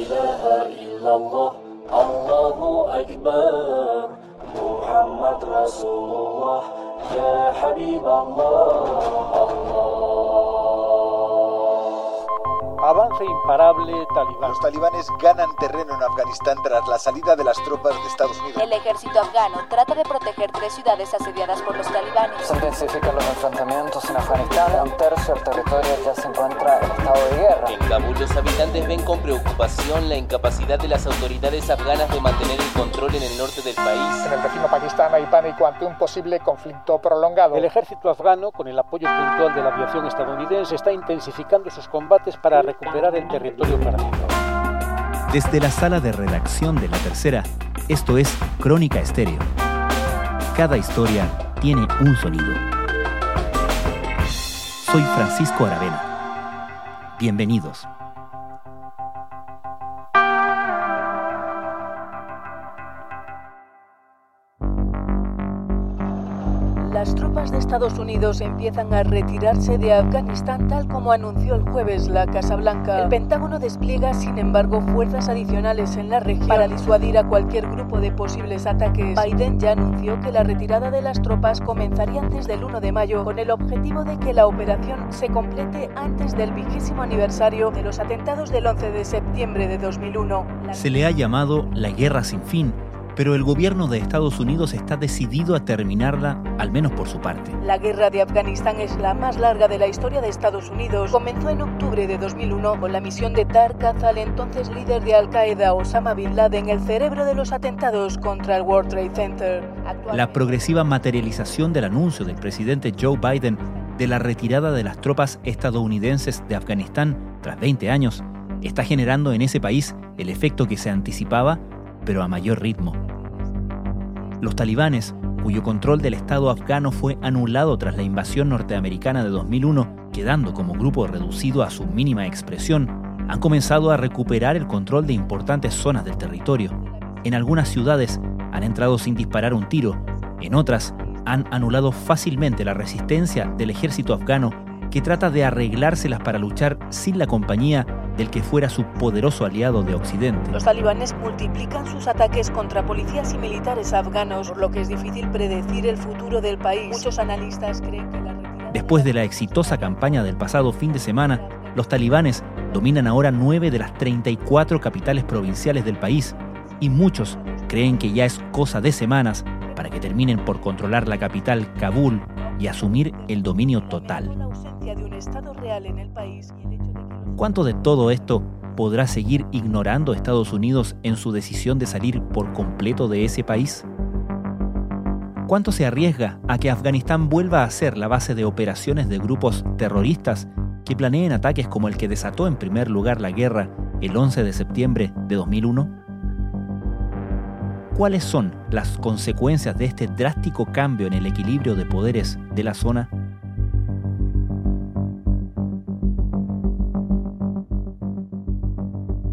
إله إلا الله الله أكبر محمد رسول الله يا حبيب الله Avance imparable talibán. Los talibanes ganan terreno en Afganistán tras la salida de las tropas de Estados Unidos. El ejército afgano trata de proteger tres ciudades asediadas por los talibanes. Se intensifican los enfrentamientos en Afganistán. Un tercio del territorio ya se encuentra en estado de guerra. En Kabul los habitantes ven con preocupación la incapacidad de las autoridades afganas de mantener el control en el norte del país. En el vecino Pakistán hay pánico ante un posible conflicto prolongado. El ejército afgano, con el apoyo puntual de la aviación estadounidense, está intensificando sus combates para recuperar el territorio perdido. Desde la sala de redacción de La Tercera, esto es Crónica Estéreo. Cada historia tiene un sonido. Soy Francisco Aravena. Bienvenidos. Estados Unidos empiezan a retirarse de Afganistán tal como anunció el jueves la Casa Blanca. El Pentágono despliega, sin embargo, fuerzas adicionales en la región para disuadir a cualquier grupo de posibles ataques. Biden ya anunció que la retirada de las tropas comenzaría antes del 1 de mayo con el objetivo de que la operación se complete antes del vigésimo aniversario de los atentados del 11 de septiembre de 2001. Se le ha llamado la guerra sin fin pero el gobierno de Estados Unidos está decidido a terminarla, al menos por su parte. La guerra de Afganistán es la más larga de la historia de Estados Unidos. Comenzó en octubre de 2001 con la misión de Tarkat al entonces líder de Al-Qaeda, Osama Bin Laden, el cerebro de los atentados contra el World Trade Center. La progresiva materialización del anuncio del presidente Joe Biden de la retirada de las tropas estadounidenses de Afganistán tras 20 años está generando en ese país el efecto que se anticipaba, pero a mayor ritmo. Los talibanes, cuyo control del Estado afgano fue anulado tras la invasión norteamericana de 2001, quedando como grupo reducido a su mínima expresión, han comenzado a recuperar el control de importantes zonas del territorio. En algunas ciudades han entrado sin disparar un tiro, en otras han anulado fácilmente la resistencia del ejército afgano que trata de arreglárselas para luchar sin la compañía del que fuera su poderoso aliado de Occidente. Los talibanes multiplican sus ataques contra policías y militares afganos, por lo que es difícil predecir el futuro del país. Muchos analistas creen que la retirada... Después de la exitosa campaña del pasado fin de semana, los talibanes dominan ahora nueve de las 34 capitales provinciales del país y muchos creen que ya es cosa de semanas para que terminen por controlar la capital Kabul y asumir el dominio total. ¿Cuánto de todo esto podrá seguir ignorando Estados Unidos en su decisión de salir por completo de ese país? ¿Cuánto se arriesga a que Afganistán vuelva a ser la base de operaciones de grupos terroristas que planeen ataques como el que desató en primer lugar la guerra el 11 de septiembre de 2001? ¿Cuáles son las consecuencias de este drástico cambio en el equilibrio de poderes de la zona?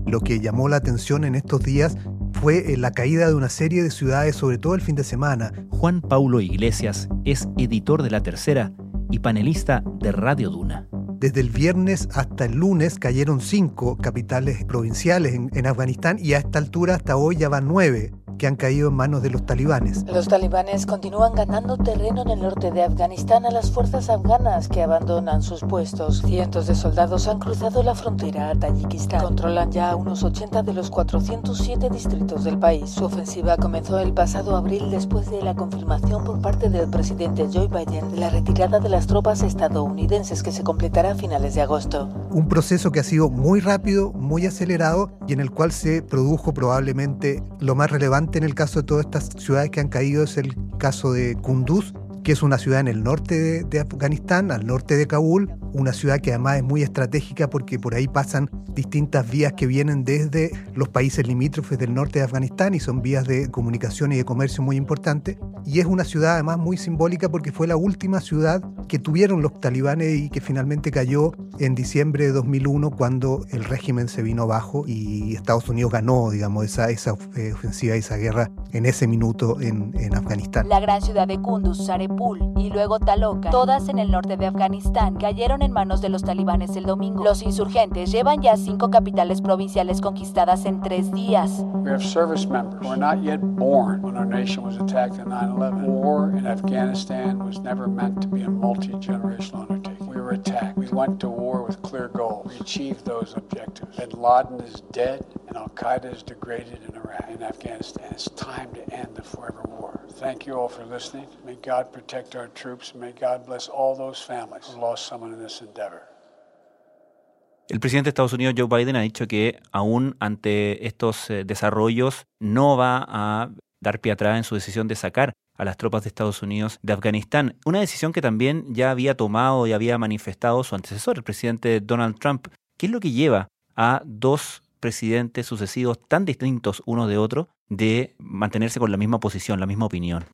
Lo que llamó la atención en estos días fue la caída de una serie de ciudades, sobre todo el fin de semana. Juan Paulo Iglesias es editor de La Tercera y panelista de Radio Duna. Desde el viernes hasta el lunes cayeron cinco capitales provinciales en, en Afganistán y a esta altura hasta hoy ya van nueve que han caído en manos de los talibanes. Los talibanes continúan ganando terreno en el norte de Afganistán a las fuerzas afganas que abandonan sus puestos. Cientos de soldados han cruzado la frontera a Tayikistán. Controlan ya unos 80 de los 407 distritos del país. Su ofensiva comenzó el pasado abril después de la confirmación por parte del presidente Joe Biden de la retirada de las tropas estadounidenses que se completará a finales de agosto. Un proceso que ha sido muy rápido, muy acelerado y en el cual se produjo probablemente lo más relevante en el caso de todas estas ciudades que han caído es el caso de Kunduz, que es una ciudad en el norte de, de, Afganistán, al norte de Kabul, una ciudad que además es muy estratégica porque por ahí pasan distintas vías que vienen desde los países limítrofes del norte de Afganistán y son vías de comunicación y de comercio muy importantes. Y es una ciudad además muy simbólica porque fue la última ciudad que tuvieron los talibanes y que finalmente cayó en diciembre de 2001 cuando el régimen se vino abajo y Estados Unidos ganó, digamos, esa, esa ofensiva y esa guerra en ese minuto en, en Afganistán. La gran ciudad de Kunduz, Sarepul y luego Taloca, todas en el norte de Afganistán, cayeron en manos de los talibanes el domingo. Los insurgentes llevan ya cinco capitales provinciales conquistadas en tres días. We have service members who are not yet born when our nation was attacked in 9-11. War in Afghanistan was never meant to be a multi-generational undertaking. We were attacked. We went to war with clear goals. We achieved those objectives. Bin Laden is dead and Al-Qaeda is degraded in Iraq and Afghanistan. It's time to end the forever war. Thank you all for listening. May God protect our troops. May God bless all those families who lost someone in this endeavor. El presidente de Estados Unidos, Joe Biden, ha dicho que aún ante estos eh, desarrollos no va a dar pie atrás en su decisión de sacar a las tropas de Estados Unidos de Afganistán. Una decisión que también ya había tomado y había manifestado su antecesor, el presidente Donald Trump. ¿Qué es lo que lleva a dos presidentes sucesivos tan distintos uno de otro de mantenerse con la misma posición, la misma opinión?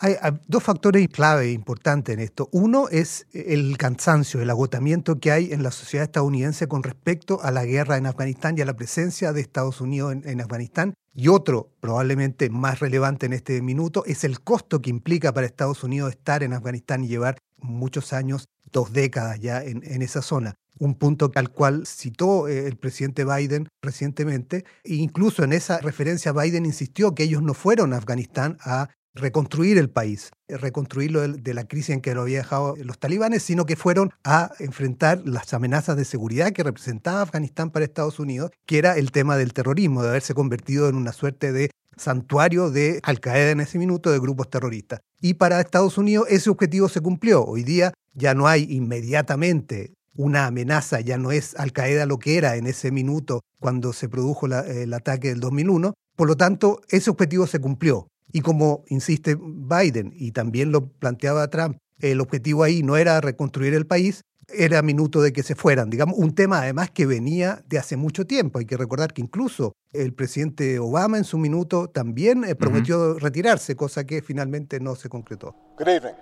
Hay, dos factores clave importantes en esto. Uno es el cansancio, el agotamiento que hay en la sociedad estadounidense con respecto a la guerra en Afganistán y a la presencia de Estados Unidos en, en Afganistán. Y otro, probablemente más relevante en este minuto, es el costo que implica para Estados Unidos estar en Afganistán y llevar muchos años, dos décadas ya en, esa zona un punto al cual citó eh, el presidente Biden recientemente. E incluso en esa referencia Biden insistió que ellos no fueron a Afganistán a reconstruir el país, eh, reconstruirlo de la crisis en que lo había dejado los talibanes, sino que fueron a enfrentar las amenazas de seguridad que representaba Afganistán para Estados Unidos, que era el tema del terrorismo, de haberse convertido en una suerte de santuario de Al Qaeda en ese minuto, de grupos terroristas. Y para Estados Unidos ese objetivo se cumplió. Hoy día ya no hay inmediatamente una amenaza, ya no es Al Qaeda lo que era en ese minuto cuando se produjo el ataque del 2001. Por lo tanto, ese objetivo se cumplió. Y como insiste Biden y también lo planteaba Trump, el objetivo ahí no era reconstruir el país, era minuto de que se fueran. Digamos, un tema además que venía de hace mucho tiempo. Hay que recordar que incluso el presidente Obama en su minuto también eh, prometió retirarse, cosa que finalmente no se concretó. Good evening,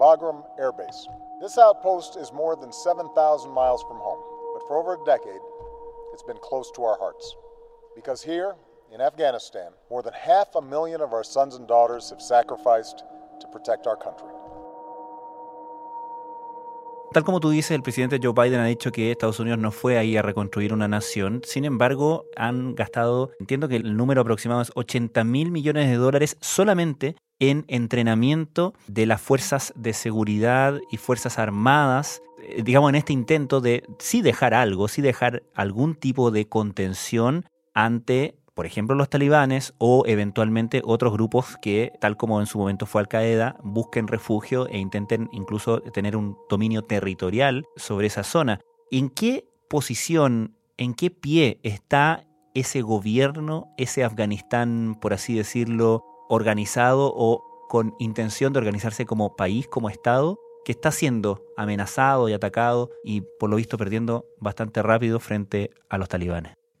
Bagram Air Base. This outpost is more than 7,000 miles from home, but for over a decade, it's been close to our hearts. Because here, in Afghanistan, more than half a million of our sons and daughters have sacrificed to protect our country. Tal como tú dices, el presidente Joe Biden ha dicho que Estados Unidos no fue ahí a reconstruir una nación. Sin embargo, han gastado, entiendo que el número aproximado es 80 mil millones de dólares solamente en entrenamiento de las fuerzas de seguridad y fuerzas armadas, eh, digamos, en este intento de sí dejar algo, sí dejar algún tipo de contención ante por ejemplo los talibanes o eventualmente otros grupos que, tal como en su momento fue Al Qaeda, busquen refugio e intenten incluso tener un dominio territorial sobre esa zona. ¿En qué posición, en qué pie está ese gobierno, ese Afganistán, por así decirlo, organizado o con intención de organizarse como país, como Estado, que está siendo amenazado y atacado y por lo visto perdiendo bastante rápido frente a los talibanes?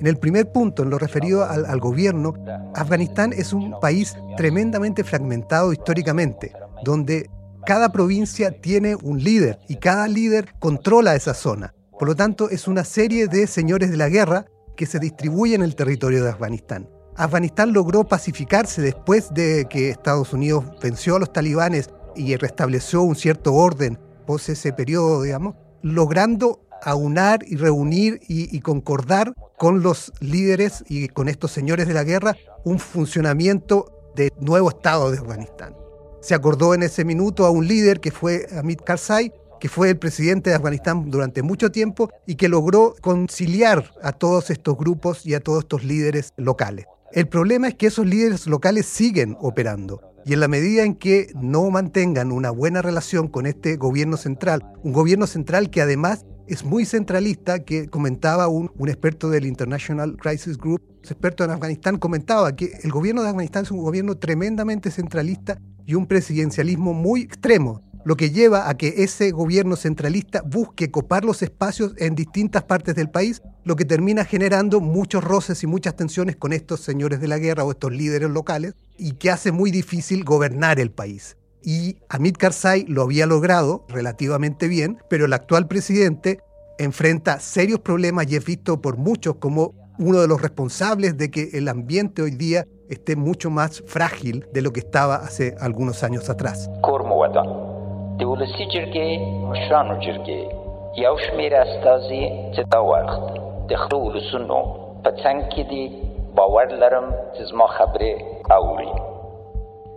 En el primer punto, en lo referido al, gobierno, Afganistán es un país tremendamente fragmentado históricamente, donde cada provincia tiene un líder y cada líder controla esa zona. Por lo tanto, es una serie de señores de la guerra que se distribuyen en el territorio de Afganistán. Afganistán logró pacificarse después de que Estados Unidos venció a los talibanes y restableció un cierto orden pos ese periodo, digamos, logrando aunar y reunir y, y, concordar con los líderes y con estos señores de la guerra un funcionamiento de nuevo Estado de Afganistán. Se acordó en ese minuto a un líder que fue Hamid Karzai, que fue el presidente de Afganistán durante mucho tiempo y que logró conciliar a todos estos grupos y a todos estos líderes locales. El problema es que esos líderes locales siguen operando. Y en la medida en que no mantengan una buena relación con este gobierno central, un gobierno central que además es muy centralista, que comentaba un, experto del International Crisis Group, experto en Afganistán, comentaba que el gobierno de Afganistán es un gobierno tremendamente centralista y un presidencialismo muy extremo, lo que lleva a que ese gobierno centralista busque copar los espacios en distintas partes del país, lo que termina generando muchos roces y muchas tensiones con estos señores de la guerra o estos líderes locales y que hace muy difícil gobernar el país. Y Amit Karzai lo había logrado relativamente bien, pero el actual presidente enfrenta serios problemas y es visto por muchos como uno de los responsables de que el ambiente hoy día esté mucho más frágil de lo que estaba hace algunos años atrás.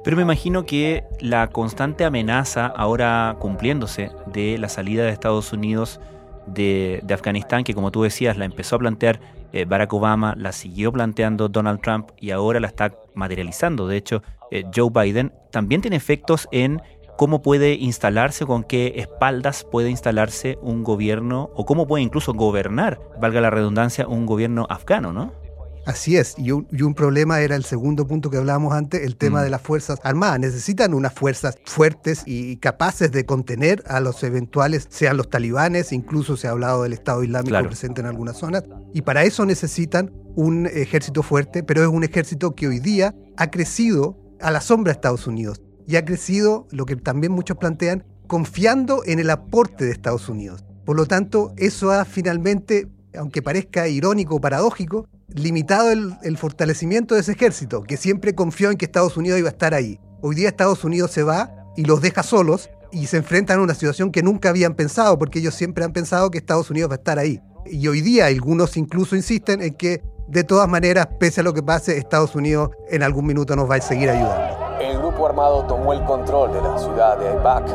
Pero me imagino que la constante amenaza ahora cumpliéndose de la salida de Estados Unidos de, Afganistán, que como tú decías, la empezó a plantear eh, Barack Obama, la siguió planteando Donald Trump y ahora la está materializando. De hecho, eh, Joe Biden también tiene efectos en cómo puede instalarse, con qué espaldas puede instalarse un gobierno o cómo puede incluso gobernar, valga la redundancia, un gobierno afgano, ¿no? Así es, y un, problema era el segundo punto que hablábamos antes, el tema mm. de las Fuerzas Armadas. Necesitan unas fuerzas fuertes y capaces de contener a los eventuales, sean los talibanes, incluso se ha hablado del Estado Islámico presente en algunas zonas, y para eso necesitan un ejército fuerte, pero es un ejército que hoy día ha crecido a la sombra de Estados Unidos y ha crecido, lo que también muchos plantean, confiando en el aporte de Estados Unidos. Por lo tanto, eso ha finalmente, aunque parezca irónico o paradójico, limitado el, fortalecimiento de ese ejército, que siempre confió en que Estados Unidos iba a estar ahí. Hoy día Estados Unidos se va y los deja solos y se enfrentan a una situación que nunca habían pensado, porque ellos siempre han pensado que Estados Unidos va a estar ahí. Y hoy día algunos incluso insisten en que de todas maneras, pese a lo que pase, Estados Unidos en algún minuto nos va a seguir ayudando. El grupo armado tomó el control de la ciudad de Aybak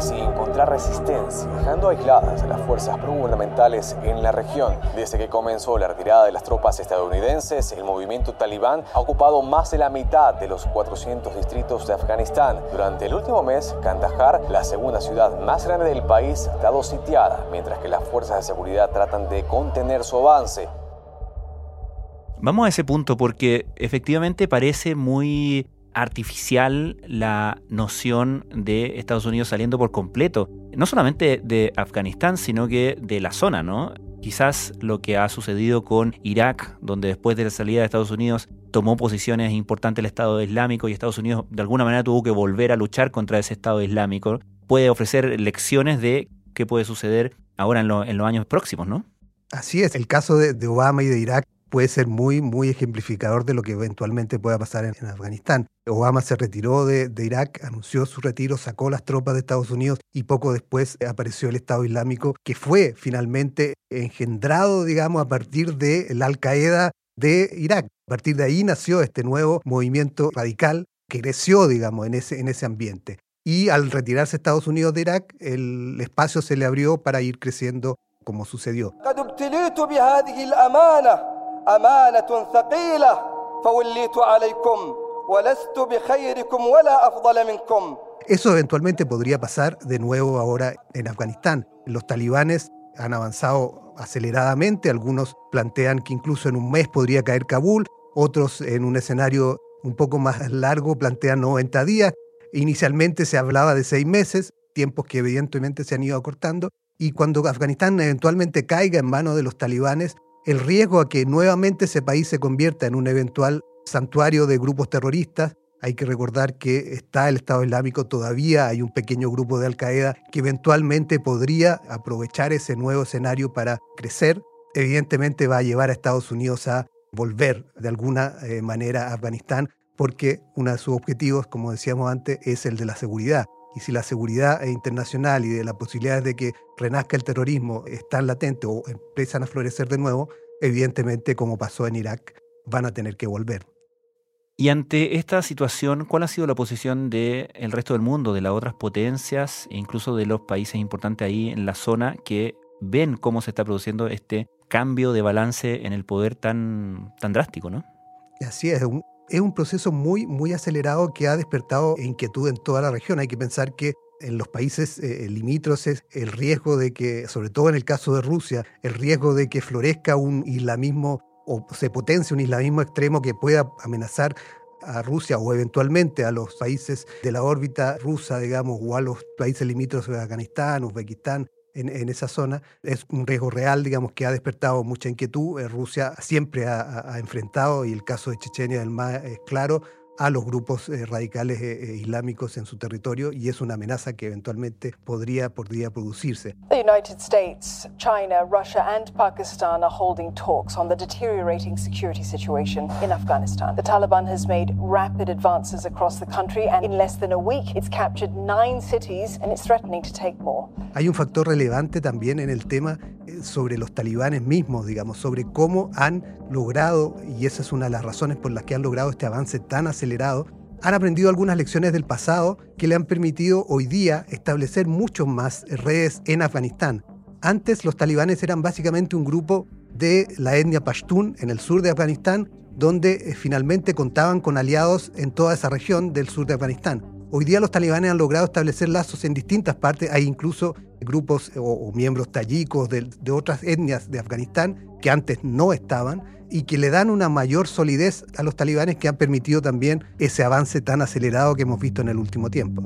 sin encontrar resistencia, dejando aisladas a las fuerzas gubernamentales en la región. Desde que comenzó la retirada de las tropas estadounidenses, el movimiento talibán ha ocupado más de la mitad de los 400 distritos de Afganistán. Durante el último mes, Kandahar, la segunda ciudad más grande del país, ha estado sitiada, mientras que las fuerzas de seguridad tratan de contener su avance. Vamos a ese punto porque efectivamente parece muy artificial la noción de Estados Unidos saliendo por completo, no solamente de Afganistán, sino que de la zona, ¿no? Quizás lo que ha sucedido con Irak, donde después de la salida de Estados Unidos tomó posiciones importantes el Estado Islámico y Estados Unidos de alguna manera tuvo que volver a luchar contra ese Estado Islámico, puede ofrecer lecciones de qué puede suceder ahora en, los años próximos, ¿no? Así es, el caso de Obama y de Irak puede ser muy, muy ejemplificador de lo que eventualmente pueda pasar en, Afganistán. Obama se retiró de, Irak, anunció su retiro, sacó las tropas de Estados Unidos y poco después apareció el Estado Islámico, que fue finalmente engendrado, digamos, a partir de la Al-Qaeda de Irak. A partir de ahí nació este nuevo movimiento radical que creció, digamos, en ese, en ese ambiente. Y al retirarse Estados Unidos de Irak, el espacio se le abrió para ir creciendo como sucedió. Eso eventualmente podría pasar de nuevo ahora en Afganistán. Los talibanes han avanzado aceleradamente, algunos plantean que incluso en un mes podría caer Kabul, otros en un escenario un poco más largo plantean 90 días. Inicialmente se hablaba de seis meses, tiempos que evidentemente se han ido acortando, y cuando Afganistán eventualmente caiga en manos de los talibanes, el riesgo a que nuevamente ese país se convierta en un eventual santuario de grupos terroristas. Hay que recordar que está el Estado Islámico, todavía hay un pequeño grupo de Al-Qaeda que eventualmente podría aprovechar ese nuevo escenario para crecer. Evidentemente va a llevar a Estados Unidos a volver de alguna eh, manera a Afganistán porque uno de sus objetivos, como decíamos antes, es el de la seguridad y si la seguridad internacional y de las posibilidades de que renazca el terrorismo están latentes o empiezan a florecer de nuevo, evidentemente, como pasó en Irak, van a tener que volver. Y ante esta situación, ¿cuál ha sido la posición del el resto del mundo, de las otras potencias e incluso de los países importantes ahí en la zona que ven cómo se está produciendo este cambio de balance en el poder tan, tan drástico, ¿no? Así es, es un proceso muy, muy acelerado que ha despertado inquietud en toda la región. Hay que pensar que en los países eh, limítrofes el riesgo de que, sobre todo en el caso de Rusia, el riesgo de que florezca un islamismo o se potencie un islamismo extremo que pueda amenazar a Rusia o eventualmente a los países de la órbita rusa, digamos, o a los países limítrofes de Afganistán, Uzbekistán, en, esa zona. Es un riesgo real, digamos, que ha despertado mucha inquietud. Eh, Rusia siempre ha, enfrentado, y el caso de Chechenia es el más claro, a los grupos eh, radicales eh, eh, islámicos en su territorio y es una amenaza que eventualmente podría, podría producirse. The United States, China, Russia and Pakistan are holding talks on the deteriorating security situation in Afghanistan. The Taliban has made rapid advances across the country and in less than a week it's captured nine cities and it's threatening to take more. Hay un factor relevante también en el tema sobre los talibanes mismos, digamos, sobre cómo han logrado, y esa es una de las razones por las que han logrado este avance tan acelerado, han aprendido algunas lecciones del pasado que le han permitido hoy día establecer mucho más redes en Afganistán. Antes los talibanes eran básicamente un grupo de la etnia pashtun en el sur de Afganistán, donde eh, finalmente contaban con aliados en toda esa región del sur de Afganistán. Hoy día los talibanes han logrado establecer lazos en distintas partes, hay incluso grupos o, miembros tayikos de, otras etnias de Afganistán que antes no estaban, y que le dan una mayor solidez a los talibanes que han permitido también ese avance tan acelerado que hemos visto en el último tiempo.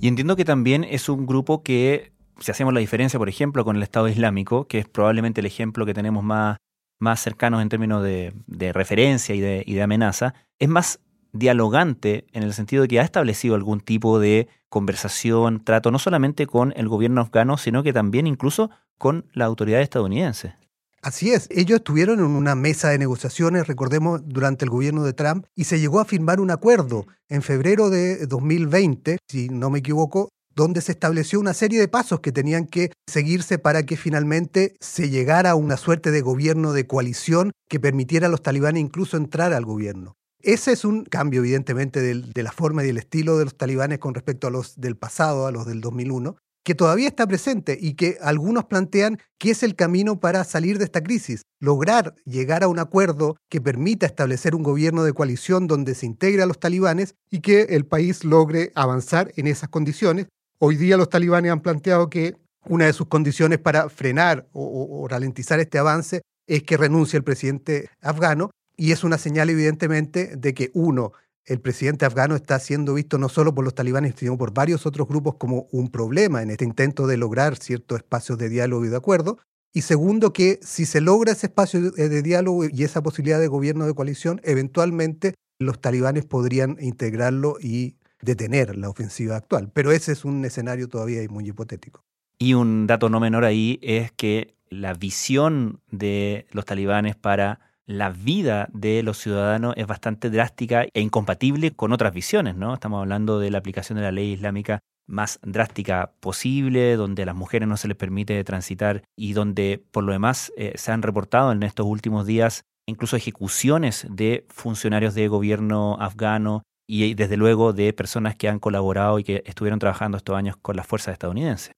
Y entiendo que también es un grupo que, si hacemos la diferencia, por ejemplo, con el Estado Islámico, que es probablemente el ejemplo que tenemos más, más cercanos en términos de, referencia y de amenaza, es más dialogante en el sentido de que ha establecido algún tipo de conversación, trato, no solamente con el gobierno afgano, sino que también incluso con la autoridad estadounidense. Así es, ellos estuvieron en una mesa de negociaciones, recordemos, durante el gobierno de Trump, y se llegó a firmar un acuerdo en febrero de 2020, si no me equivoco, donde se estableció una serie de pasos que tenían que seguirse para que finalmente se llegara a una suerte de gobierno de coalición que permitiera a los talibanes incluso entrar al gobierno. Ese es un cambio, evidentemente, de, la forma y el estilo de los talibanes con respecto a los del pasado, a los del 2001, que todavía está presente y que algunos plantean que es el camino para salir de esta crisis, lograr llegar a un acuerdo que permita establecer un gobierno de coalición donde se integre a los talibanes y que el país logre avanzar en esas condiciones. Hoy día los talibanes han planteado que una de sus condiciones para frenar o, o ralentizar este avance es que renuncie el presidente afgano y es una señal evidentemente de que uno, el presidente afgano está siendo visto no solo por los talibanes, sino por varios otros grupos como un problema en este intento de lograr ciertos espacios de diálogo y de acuerdo. Y segundo, que si se logra ese espacio de diálogo y esa posibilidad de gobierno de coalición, eventualmente los talibanes podrían integrarlo y detener la ofensiva actual. Pero ese es un escenario todavía muy hipotético. Y un dato no menor ahí es que la visión de los talibanes para la vida de los ciudadanos es bastante drástica e incompatible con otras visiones, ¿no? Estamos hablando de la aplicación de la ley islámica más drástica posible, donde a las mujeres no se les permite transitar y donde por lo demás eh, se han reportado en estos últimos días incluso ejecuciones de funcionarios de gobierno afgano y desde luego de personas que han colaborado y que estuvieron trabajando estos años con las fuerzas estadounidenses.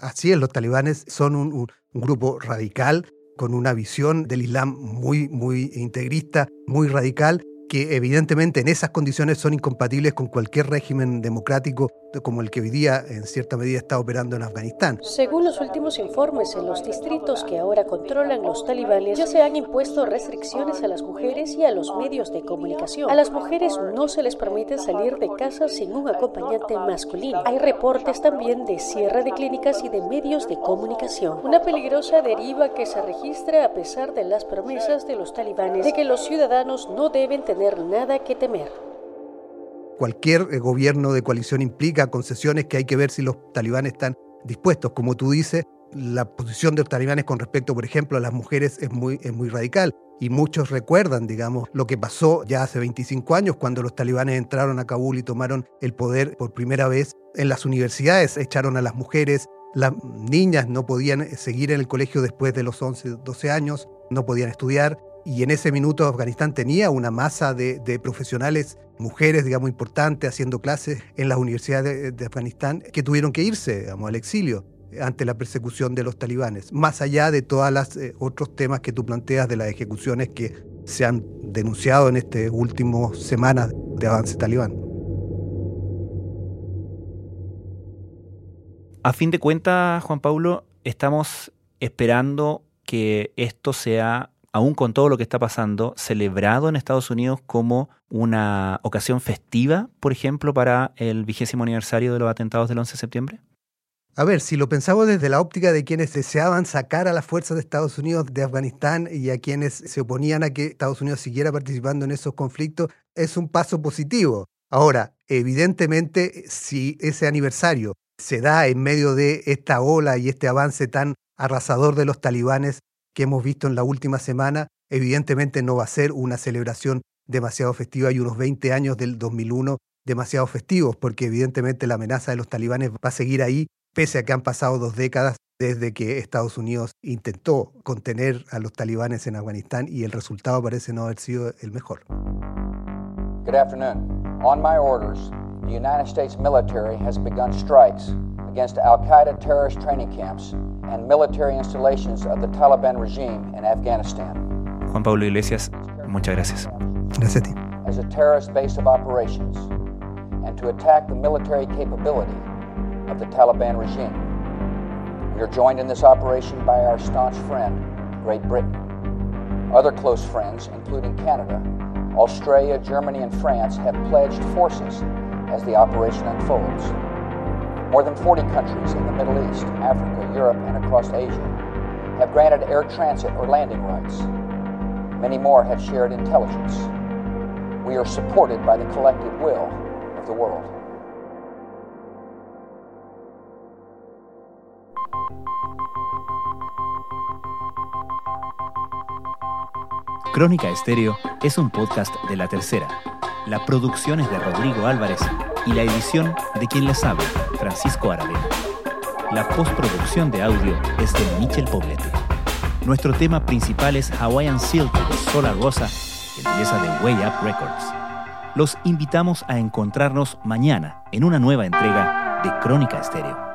Así es, los talibanes son un, un grupo radical con una visión del Islam muy, muy integrista, muy radical, que evidentemente en esas condiciones son incompatibles con cualquier régimen democrático como el que hoy día en cierta medida está operando en Afganistán. Según los últimos informes, en los distritos que ahora controlan los talibanes ya se han impuesto restricciones a las mujeres y a los medios de comunicación. A las mujeres no se les permite salir de casa sin un acompañante masculino. Hay reportes también de cierre de clínicas y de medios de comunicación. Una peligrosa deriva que se registra a pesar de las promesas de los talibanes de que los ciudadanos no deben tener nada que temer. Cualquier eh, gobierno de coalición implica concesiones que hay que ver si los talibanes están dispuestos. Como tú dices, la posición de los talibanes con respecto, por ejemplo, a las mujeres es muy, es muy radical. Y muchos recuerdan, digamos, lo que pasó ya hace 25 años cuando los talibanes entraron a Kabul y tomaron el poder por primera vez. En las universidades echaron a las mujeres, las niñas no podían eh, seguir en el colegio después de los 11, 12 años, no podían estudiar y en ese minuto Afganistán tenía una masa de, profesionales, mujeres, digamos, importantes, haciendo clases en las universidades de, Afganistán, que tuvieron que irse, al exilio ante la persecución de los talibanes, más allá de todos los eh, otros temas que tú planteas de las ejecuciones que se han denunciado en estas últimas semanas de avance talibán. A fin de cuentas, Juan Pablo, estamos esperando que esto sea aún con todo lo que está pasando, celebrado en Estados Unidos como una ocasión festiva, por ejemplo, para el vigésimo aniversario de los atentados del 11 de septiembre? A ver, si lo pensamos desde la óptica de quienes deseaban sacar a las fuerzas de Estados Unidos de Afganistán y a quienes se oponían a que Estados Unidos siguiera participando en esos conflictos, es un paso positivo. Ahora, evidentemente, si ese aniversario se da en medio de esta ola y este avance tan arrasador de los talibanes que hemos visto en la última semana, evidentemente no va a ser una celebración demasiado festiva y unos 20 años del 2001 demasiado festivos, porque evidentemente la amenaza de los talibanes va a seguir ahí pese a que han pasado dos décadas desde que Estados Unidos intentó contener a los talibanes en Afganistán y el resultado parece no haber sido el mejor. Good afternoon. On my orders, the United States military has begun strikes against Al Qaeda terrorist training camps and military installations of the Taliban regime in Afghanistan. Juan Pablo Iglesias, muchas gracias. Gracias a ti. As a terrorist base of operations and to attack the military capability of the Taliban regime. We are joined in this operation by our staunch friend, Great Britain. Other close friends, including Canada, Australia, Germany, and France, have pledged forces as the operation unfolds. More than 40 countries in the Middle East, Africa, Europe, and across Asia have granted air transit or landing rights. Many more have shared intelligence. We are supported by the collective will of the world. Crónica Estéreo es un podcast de La Tercera. La producción es de Rodrigo Álvarez y la edición de quien les habla, Francisco Aravena. La postproducción de audio es de Michel Poblete. Nuestro tema principal es Hawaiian Silk de Solar Rosa, empresa de Way Up Records. Los invitamos a encontrarnos mañana en una nueva entrega de Crónica Estéreo.